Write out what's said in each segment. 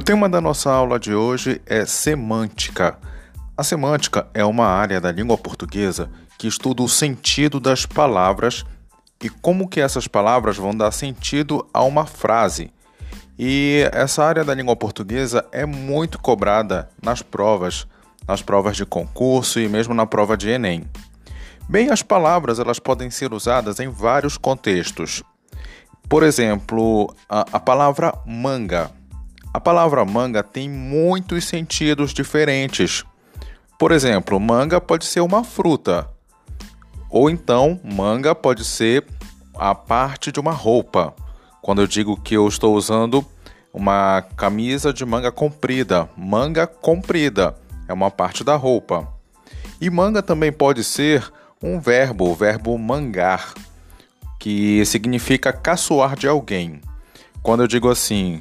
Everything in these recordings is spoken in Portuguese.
o tema da nossa aula de hoje é semântica. A semântica é uma área da língua portuguesa que estuda o sentido das palavras e como que essas palavras vão dar sentido a uma frase. E essa área da língua portuguesa é muito cobrada nas provas, nas provas de concurso e mesmo na prova de ENEM. Bem, as palavras elas podem ser usadas em vários contextos. Por exemplo, a, a palavra manga. A palavra manga tem muitos sentidos diferentes. Por exemplo, manga pode ser uma fruta, ou então manga pode ser a parte de uma roupa. Quando eu digo que eu estou usando uma camisa de manga comprida, manga comprida é uma parte da roupa. E manga também pode ser um verbo, o verbo mangar que significa caçoar de alguém. Quando eu digo assim,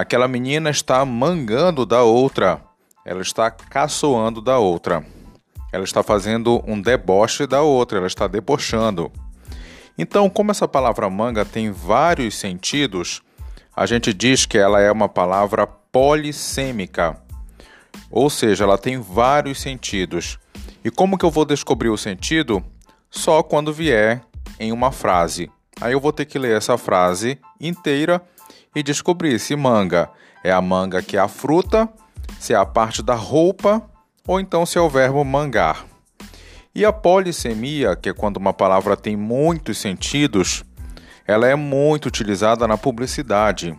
aquela menina está mangando da outra, ela está caçoando da outra. Ela está fazendo um deboche da outra, ela está debochando. Então, como essa palavra manga tem vários sentidos, a gente diz que ela é uma palavra polissêmica. Ou seja, ela tem vários sentidos. E como que eu vou descobrir o sentido? Só quando vier em uma frase. Aí eu vou ter que ler essa frase inteira e descobrir se manga é a manga que é a fruta, se é a parte da roupa ou então se é o verbo mangar. E a polissemia, que é quando uma palavra tem muitos sentidos, ela é muito utilizada na publicidade.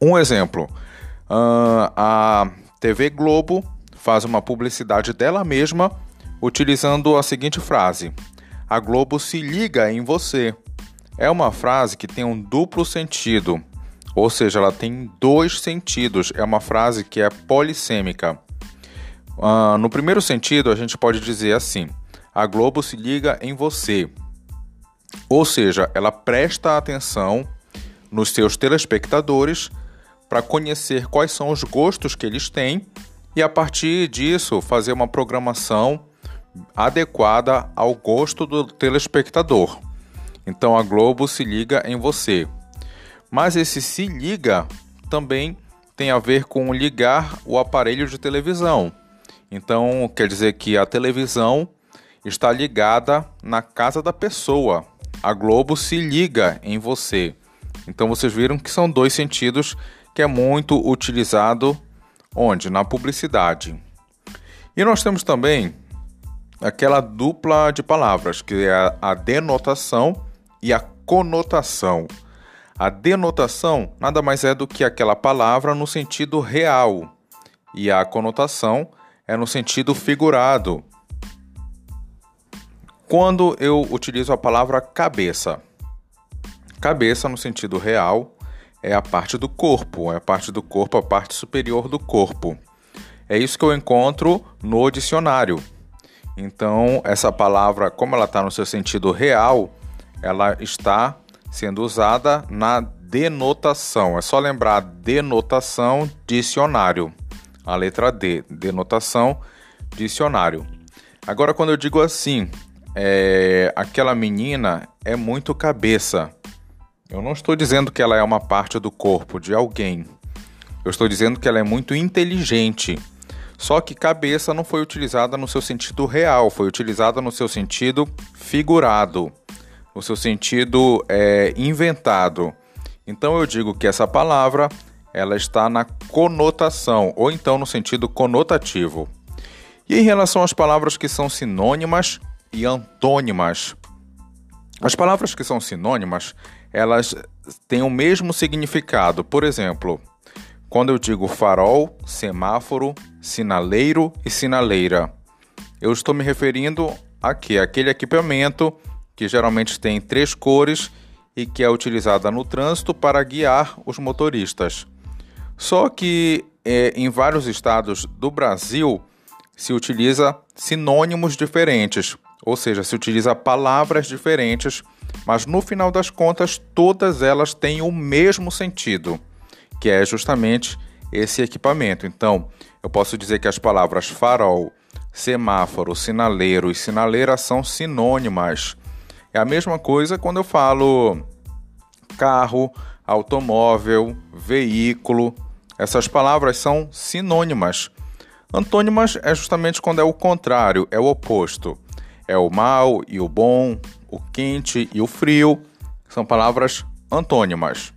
Um exemplo: a TV Globo faz uma publicidade dela mesma utilizando a seguinte frase: a Globo se liga em você. É uma frase que tem um duplo sentido, ou seja, ela tem dois sentidos. É uma frase que é polissêmica. Uh, no primeiro sentido, a gente pode dizer assim: a Globo se liga em você. Ou seja, ela presta atenção nos seus telespectadores para conhecer quais são os gostos que eles têm e a partir disso fazer uma programação adequada ao gosto do telespectador. Então a Globo se liga em você. Mas esse se liga também tem a ver com ligar o aparelho de televisão. Então quer dizer que a televisão está ligada na casa da pessoa. A Globo se liga em você. Então vocês viram que são dois sentidos que é muito utilizado onde? Na publicidade. E nós temos também aquela dupla de palavras, que é a denotação e a conotação. A denotação nada mais é do que aquela palavra no sentido real, e a conotação é no sentido figurado. Quando eu utilizo a palavra cabeça, cabeça no sentido real é a parte do corpo, é a parte do corpo, a parte superior do corpo. É isso que eu encontro no dicionário. Então, essa palavra, como ela está no seu sentido real, ela está sendo usada na denotação. É só lembrar denotação dicionário. A letra D, denotação dicionário. Agora, quando eu digo assim, é, aquela menina é muito cabeça. Eu não estou dizendo que ela é uma parte do corpo de alguém. Eu estou dizendo que ela é muito inteligente. Só que cabeça não foi utilizada no seu sentido real, foi utilizada no seu sentido figurado, no seu sentido é, inventado. Então eu digo que essa palavra ela está na conotação, ou então no sentido conotativo. E em relação às palavras que são sinônimas e antônimas, as palavras que são sinônimas, elas têm o mesmo significado. Por exemplo, quando eu digo farol, semáforo, sinaleiro e sinaleira, eu estou me referindo a que aquele equipamento que geralmente tem três cores e que é utilizada no trânsito para guiar os motoristas. Só que é, em vários estados do Brasil se utiliza sinônimos diferentes, ou seja, se utiliza palavras diferentes, mas no final das contas todas elas têm o mesmo sentido que é justamente esse equipamento. Então, eu posso dizer que as palavras farol, semáforo, sinaleiro e sinaleira são sinônimas. É a mesma coisa quando eu falo carro, automóvel, veículo. Essas palavras são sinônimas. Antônimas é justamente quando é o contrário, é o oposto. É o mal e o bom, o quente e o frio. São palavras antônimas.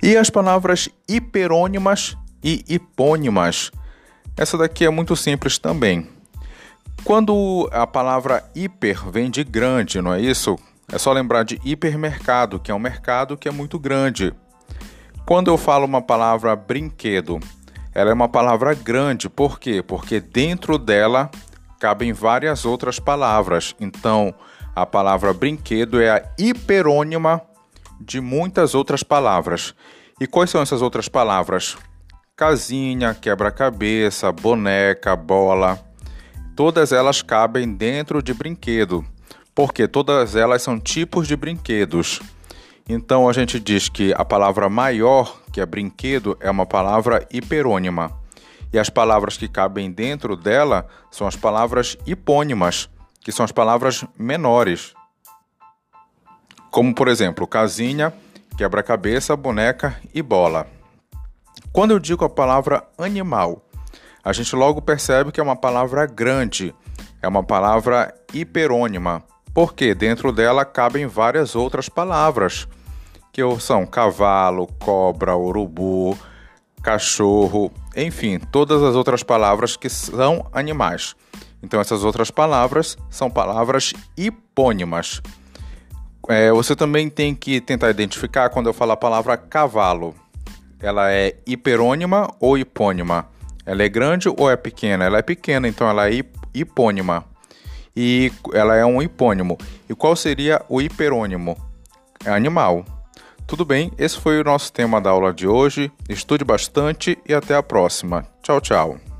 E as palavras hiperônimas e hipônimas. Essa daqui é muito simples também. Quando a palavra hiper vem de grande, não é isso? É só lembrar de hipermercado, que é um mercado que é muito grande. Quando eu falo uma palavra brinquedo, ela é uma palavra grande, por quê? Porque dentro dela cabem várias outras palavras. Então, a palavra brinquedo é a hiperônima de muitas outras palavras. E quais são essas outras palavras? Casinha, quebra-cabeça, boneca, bola. Todas elas cabem dentro de brinquedo, porque todas elas são tipos de brinquedos. Então a gente diz que a palavra maior, que é brinquedo, é uma palavra hiperônima. E as palavras que cabem dentro dela são as palavras hipônimas, que são as palavras menores. Como por exemplo, casinha, quebra-cabeça, boneca e bola. Quando eu digo a palavra animal, a gente logo percebe que é uma palavra grande, é uma palavra hiperônima, porque dentro dela cabem várias outras palavras, que são cavalo, cobra, urubu, cachorro, enfim, todas as outras palavras que são animais. Então, essas outras palavras são palavras hipônimas. É, você também tem que tentar identificar quando eu falo a palavra cavalo. Ela é hiperônima ou hipônima? Ela é grande ou é pequena? Ela é pequena, então ela é hipônima e ela é um hipônimo. E qual seria o hiperônimo? É animal. Tudo bem, esse foi o nosso tema da aula de hoje. Estude bastante e até a próxima. Tchau, tchau.